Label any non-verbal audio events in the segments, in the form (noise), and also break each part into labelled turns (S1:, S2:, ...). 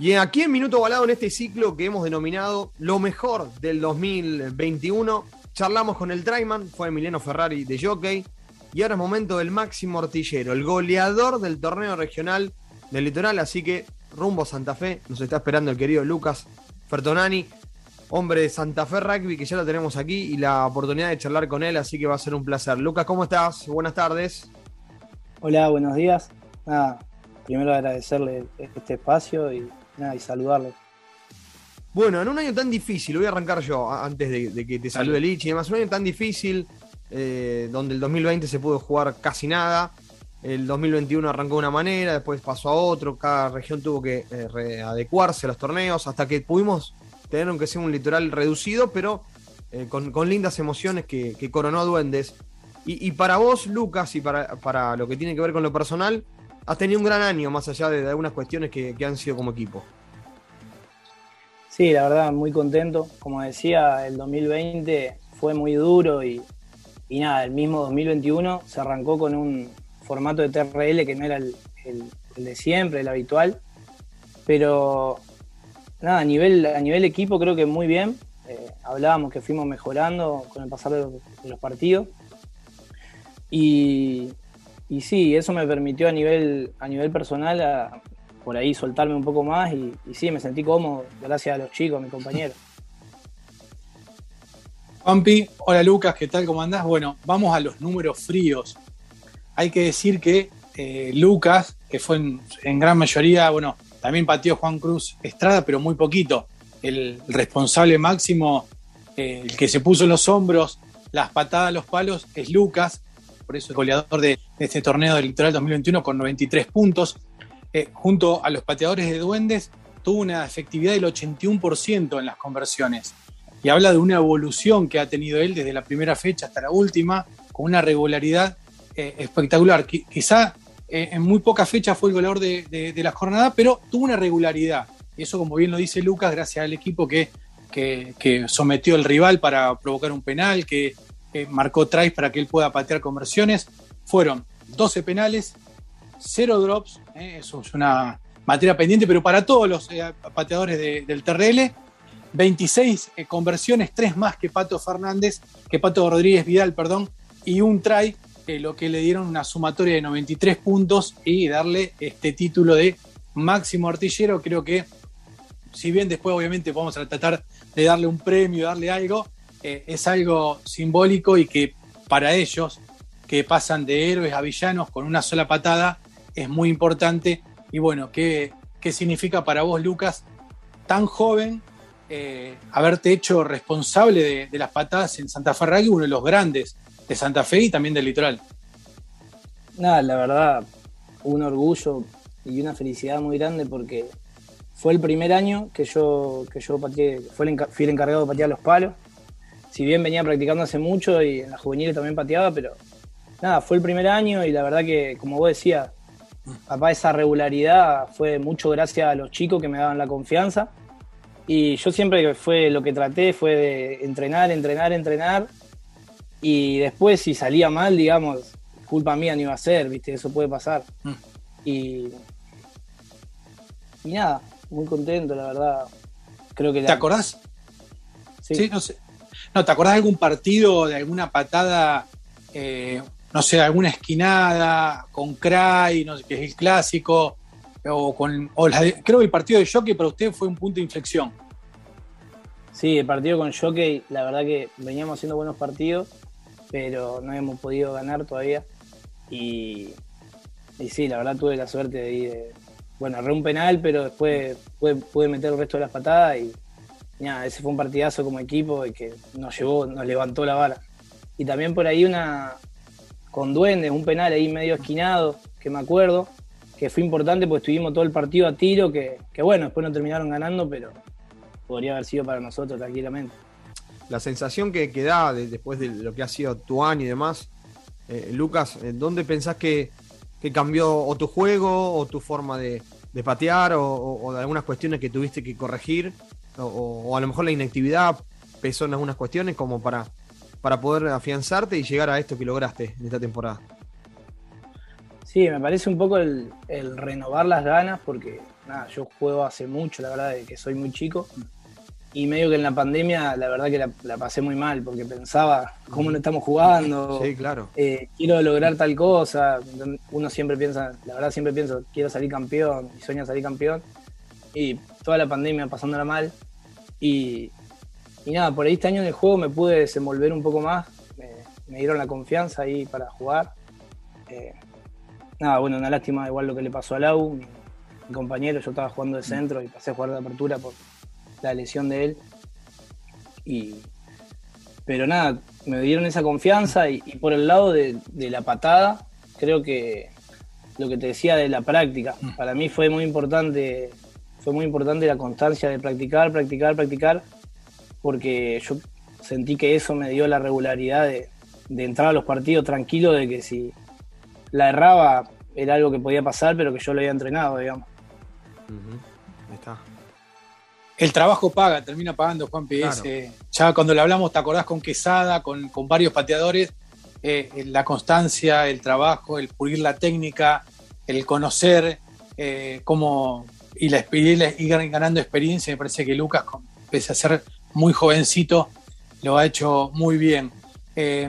S1: Y aquí en Minuto Balado, en este ciclo que hemos denominado lo mejor del 2021, charlamos con el Traiman, fue Emiliano Ferrari de Jockey, y ahora es momento del máximo artillero, el goleador del torneo regional del litoral, así que rumbo a Santa Fe, nos está esperando el querido Lucas Fertonani, hombre de Santa Fe Rugby, que ya lo tenemos aquí y la oportunidad de charlar con él, así que va a ser un placer. Lucas, ¿cómo estás? Buenas tardes.
S2: Hola, buenos días. Nada, primero agradecerle este espacio y, nada, y saludarlo.
S1: Bueno, en un año tan difícil, voy a arrancar yo antes de, que te salude Lichi y demás, un año tan difícil, eh, donde el 2020 se pudo jugar casi nada, el 2021 arrancó de una manera, después pasó a otro, cada región tuvo que eh, adecuarse a los torneos, hasta que pudimos tener aunque sea un litoral reducido, pero eh, con, lindas emociones que, coronó a Duendes. Y, para vos, Lucas, y para, para, lo que tiene que ver con lo personal, has tenido un gran año, más allá de, algunas cuestiones que, han sido como equipo.
S2: Sí, la verdad, muy contento. Como decía, el 2020 fue muy duro y, nada, el mismo 2021 se arrancó con un formato de TRL que no era el, de siempre, el habitual. Pero nada, a nivel, a nivel equipo creo que muy bien. Eh, hablábamos que fuimos mejorando con el pasar de los, partidos. Y, y, sí, eso me permitió a nivel, a nivel personal por ahí soltarme un poco más y, sí, me sentí cómodo gracias a los chicos, a mis compañeros.
S3: Juanpi, hola Lucas, ¿qué tal? ¿Cómo andás? Bueno, vamos a los números fríos. Hay que decir que eh, Lucas, que fue en, gran mayoría, bueno, también pateó Juan Cruz Estrada, pero muy poquito. El, responsable máximo, eh, el que se puso en los hombros las patadas los palos, es Lucas, por eso es goleador de, este torneo del Litoral 2021 con 93 puntos. Eh, junto a los pateadores de Duendes, tuvo una efectividad del 81% en las conversiones. Y habla de una evolución que ha tenido él desde la primera fecha hasta la última, con una regularidad eh, espectacular. Quizá eh, en muy pocas fechas fue el goleador de, la jornada, pero tuvo una regularidad. Y eso, como bien lo dice Lucas, gracias al equipo que, que, sometió al rival para provocar un penal, que marcó tries para que él pueda patear conversiones. Fueron 12 penales, 0 drops, eh, eso es una materia pendiente, pero para todos los pateadores del TRL, 26 conversiones, 3 más que Pato Fernández, que Pato Rodríguez Vidal, perdón, y un try lo que le dieron una sumatoria de 93 puntos y darle este título de máximo artillero. Creo que, si bien después obviamente vamos a tratar de darle un premio, darle algo, eh, es algo simbólico y que para ellos, que pasan de héroes a villanos con una sola patada, es muy importante. Y bueno, ¿qué, qué significa para vos, Lucas, tan joven, eh, haberte hecho responsable de, las patadas en Santa Fe uno de los grandes de Santa Fe y también del litoral.
S2: Nada, la verdad, un orgullo y una felicidad muy grande porque fue el primer año que yo, que yo pateé, fui el encargado de patear los palos. Si bien venía practicando hace mucho y en las juveniles también pateaba, pero nada, fue el primer año y la verdad que, como vos decías, papá, esa regularidad fue mucho gracias a los chicos que me daban la confianza. Y yo siempre fue lo que traté fue de entrenar, entrenar, entrenar y después, si salía mal, digamos, culpa mía no iba a ser, ¿viste? Eso puede pasar. Mm. Y, y nada, muy contento, la verdad. Creo que
S3: ¿Te acordás? Sí. no sé. No, ¿te acordás de algún partido, de alguna patada, eh, no sé, alguna esquinada con Cray, no sé, que es el clásico? O con, creo que el partido de Jockey para usted fue un punto de inflexión.
S2: Sí, el partido con Jockey, la verdad que veníamos haciendo buenos partidos pero no hemos podido ganar todavía. Y, y sí, la verdad tuve la suerte de ir, bueno, erré un penal, pero después pude, meter el resto de las patadas y nada, ese fue un partidazo como equipo y que nos llevó, nos levantó la vara. Y también por ahí una con Duendes, un penal ahí medio esquinado, que me acuerdo, que fue importante porque estuvimos todo el partido a tiro, que, que bueno, después no terminaron ganando, pero podría haber sido para nosotros tranquilamente
S1: la sensación que, que da después de lo que ha sido tu año y demás, eh, Lucas, ¿dónde pensás que, cambió o tu juego o tu forma de, patear o, de algunas cuestiones que tuviste que corregir? O, a lo mejor la inactividad pesó en algunas cuestiones como para, para poder afianzarte y llegar a esto que lograste en esta temporada.
S2: Sí, me parece un poco el, renovar las ganas porque nada, yo juego hace mucho, la verdad, de que soy muy chico. Y medio que en la pandemia, la verdad que la, pasé muy mal, porque pensaba cómo no estamos jugando. (laughs)
S1: Sí, claro.
S2: Eh, quiero lograr tal cosa. Uno siempre piensa, la verdad siempre pienso, quiero salir campeón y sueño salir campeón. Y toda la pandemia pasándola mal. Y, y nada, por ahí este año en el juego me pude desenvolver un poco más. Me, dieron la confianza ahí para jugar. Eh, nada, bueno, una lástima igual lo que le pasó a Lau, mi, mi compañero. Yo estaba jugando de centro y pasé a jugar de apertura por la lesión de él. Y, pero nada, me dieron esa confianza y, por el lado de, la patada, creo que lo que te decía de la práctica, mm. para mí fue muy importante, fue muy importante la constancia de practicar, practicar, practicar, porque yo sentí que eso me dio la regularidad de, entrar a los partidos tranquilo, de que si la erraba era algo que podía pasar, pero que yo lo había entrenado, digamos.
S3: está el trabajo paga, termina pagando Juan P. ya cuando le hablamos, ¿te acordás con Quesada, con, varios pateadores? Eh, la constancia, el trabajo, el pulir la técnica, el conocer eh, cómo y, la, ir ganando experiencia. Me parece que Lucas, pese a ser muy jovencito, lo ha hecho muy bien. Eh,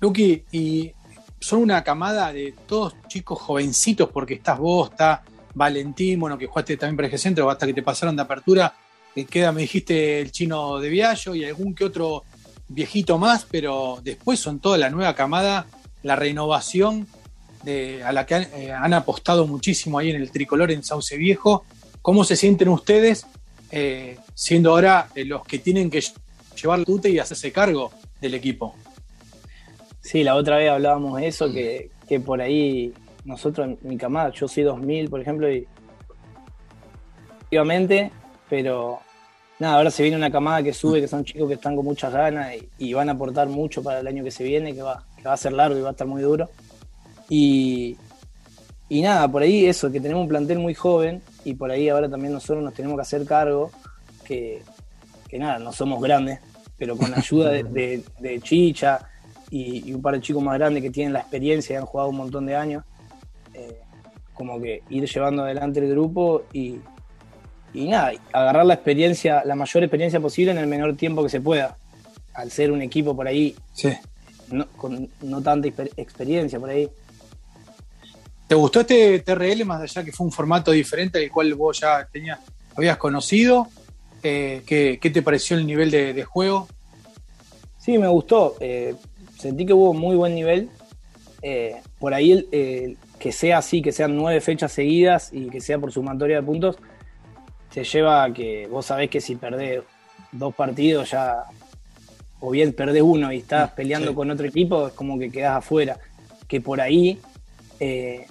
S3: Luqui, y son una camada de todos chicos jovencitos, porque estás vos, está Valentín, bueno, que jugaste también para el centro, hasta que te pasaron de apertura. Eh, queda, me dijiste, el chino de Viallo y algún que otro viejito más, pero después son toda la nueva camada, la renovación de, a la que eh, han, apostado muchísimo ahí en el tricolor en Sauce Viejo. ¿Cómo se sienten ustedes eh, siendo ahora los que tienen que llevar la tute y hacerse cargo del equipo?
S2: Sí, la otra vez hablábamos de eso, que, que por ahí nosotros, mi camada, yo soy 2000, por ejemplo, y efectivamente, pero nada, ahora se viene una camada que sube, que son chicos que están con muchas ganas y, van a aportar mucho para el año que se viene, que va, que va a ser largo y va a estar muy duro. Y, y nada, por ahí eso, que tenemos un plantel muy joven y por ahí ahora también nosotros nos tenemos que hacer cargo, que, que nada, no somos grandes, pero con la ayuda (laughs) de, de, Chicha y, y, un par de chicos más grandes que tienen la experiencia y han jugado un montón de años, eh, como que ir llevando adelante el grupo y, y nada, agarrar la experiencia, la mayor experiencia posible en el menor tiempo que se pueda. Al ser un equipo por ahí, con no tanta experiencia por ahí.
S3: ¿Te gustó este TRL más allá que fue un formato diferente al cual vos ya tenías, habías conocido? Eh, ¿qué, te pareció el nivel de, juego?
S2: Sí, me gustó. Eh, sentí que hubo muy buen nivel. por ahí el, que sea así, que sean nueve fechas seguidas y que sea por sumatoria de puntos, te lleva a que vos sabés que si perdés dos partidos ya, o bien perdés uno y estás mm, peleando con otro equipo, es como que quedás afuera. Que por ahí, eh,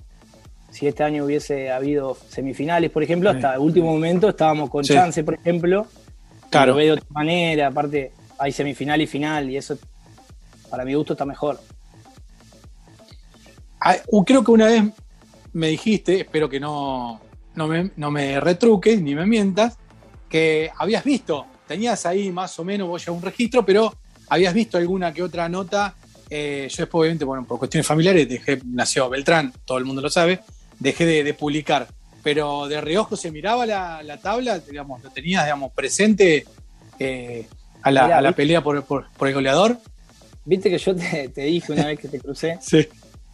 S2: si este año hubiese habido semifinales, por ejemplo, hasta el último momento estábamos con chance, por ejemplo. Claro. Lo ve de otra manera, aparte hay semifinal y final, y eso para mi gusto está mejor.
S3: Ah, creo que una vez me dijiste, espero que no, no, me, retruques ni me mientas, que habías visto, tenías ahí más o menos vos ya un registro, pero habías visto alguna que otra nota. Eh, yo después, obviamente, bueno, por cuestiones familiares, dejé, nació Beltrán, todo el mundo lo sabe, dejé de, publicar. Pero de reojo se miraba la, tabla, digamos, lo tenías, digamos, presente eh, a, la, pelea por, el goleador.
S2: Viste que yo te, te dije una vez que te crucé. (laughs)
S3: sí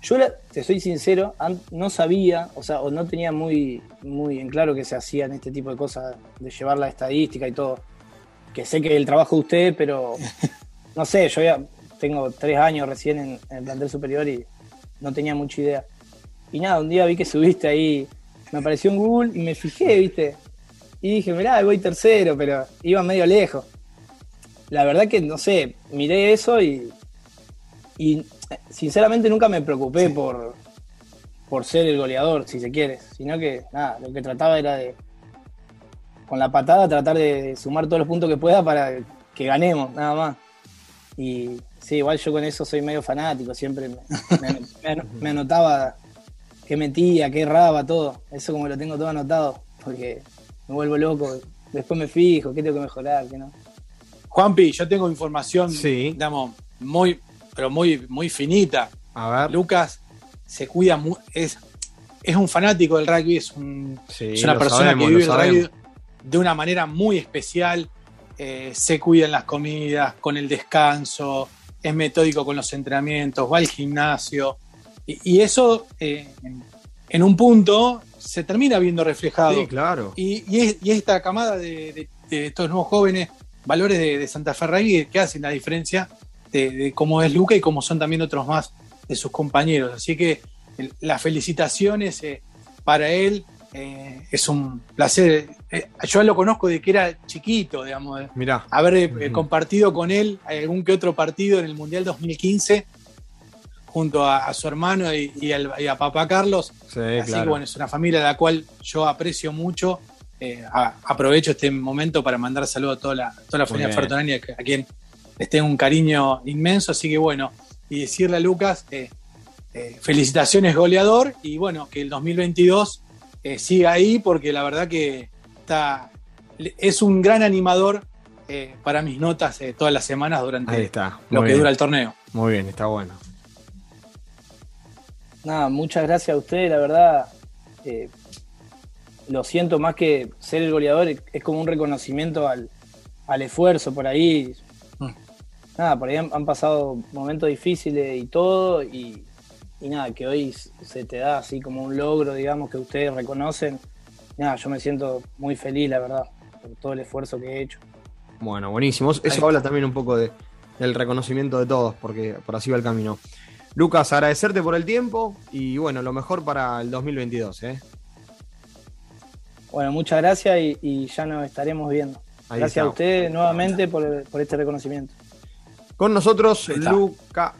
S2: yo te soy sincero, no sabía, o sea, o no tenía muy, muy en claro que se hacían este tipo de cosas, de llevar la estadística y todo. Que sé que es el trabajo de usted, pero (laughs) no sé, yo ya tengo tres años recién en, el plantel superior y no tenía mucha idea. Y nada, un día vi que subiste ahí, me apareció en Google y me fijé, viste. Y dije, mirá, voy tercero, pero iba medio lejos. La verdad que, no sé, miré eso y, y sinceramente nunca me preocupé por, por ser el goleador, si se quiere, sino que nada, lo que trataba era de, con la patada, tratar de sumar todos los puntos que pueda para que ganemos, nada más. Y sí, igual yo con eso soy medio fanático, siempre me, anotaba qué metía, qué erraba, todo. Eso como lo tengo todo anotado, porque me vuelvo loco. Después me fijo, qué tengo que mejorar, qué no.
S3: Juanpi, yo tengo información, digamos, muy, pero muy, muy finita.
S1: A ver.
S3: Lucas se cuida, es, es un fanático del rugby, es, un-
S1: Sí,
S3: es una persona
S1: sabemos,
S3: que vive el rugby de una manera muy especial, eh, se cuida en las comidas, con el descanso, es metódico con los entrenamientos, va al gimnasio, y, y eso eh, en, un punto se termina viendo reflejado.
S1: Sí, claro.
S3: Y, y es- y esta camada de, de- de estos nuevos jóvenes, valores de, de Santa Fe Rugby, que hacen la diferencia de, cómo es Luca y cómo son también otros más de sus compañeros. Así que el- las felicitaciones eh, para él. eh, es un placer. Eh, yo lo conozco de que era chiquito, digamos,
S1: Mirá.
S3: haber compartido con él algún que otro partido en el Mundial 2015 junto a, a su hermano y, y al- y a papá Carlos.
S1: Sí,
S3: Así
S1: claro.
S3: que bueno, es una familia a la cual yo aprecio mucho. Eh, a- aprovecho este momento para mandar saludos a toda la, toda la familia. Fertonani, a, a quien les tengo un cariño inmenso. Así que bueno, y decirle a Lucas, eh, eh, felicitaciones goleador y bueno, que el 2022 eh, siga ahí porque la verdad que está, es un gran animador eh, para mis notas eh, todas las semanas durante lo que
S1: bien.
S3: dura el torneo.
S1: Muy bien, está bueno.
S2: Nada, muchas gracias a ustedes, la verdad. eh, lo siento más que ser el goleador, es como un reconocimiento al, al esfuerzo por ahí.
S3: Mm.
S2: Nada, por ahí han, han pasado momentos difíciles y todo, y, y nada, que hoy se te da así como un logro, digamos, que ustedes reconocen. Nada, yo me siento muy feliz, la verdad, por todo el esfuerzo que he hecho.
S1: Bueno, buenísimo. Eso habla también un poco de, del reconocimiento de todos, porque por así va el camino. Lucas, agradecerte por el tiempo y bueno, lo mejor para el 2022. ¿eh?
S2: Bueno, muchas gracias y, y ya nos estaremos viendo.
S1: Ahí
S2: gracias a ustedes nuevamente por, por este reconocimiento.
S1: Con nosotros. Lucas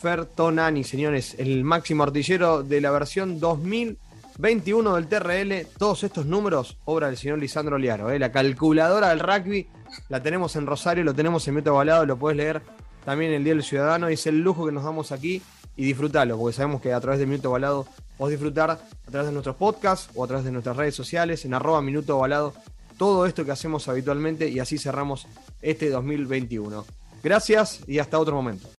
S1: Fertonani, señores, el máximo artillero de la versión 2021 del TRL. Todos estos números, obra del señor Lisandro Liaro. ¿eh? La calculadora del rugby la tenemos en Rosario, lo tenemos en Meta Balado, lo puedes leer también en el Día del Ciudadano. Y es el lujo que nos damos aquí y disfrutalo, porque sabemos que a través de Minuto Balado podés disfrutar a través de nuestros podcasts o a través de nuestras redes sociales, en arroba Minuto Balado, todo esto que hacemos habitualmente y así cerramos este 2021. Gracias y hasta otro momento.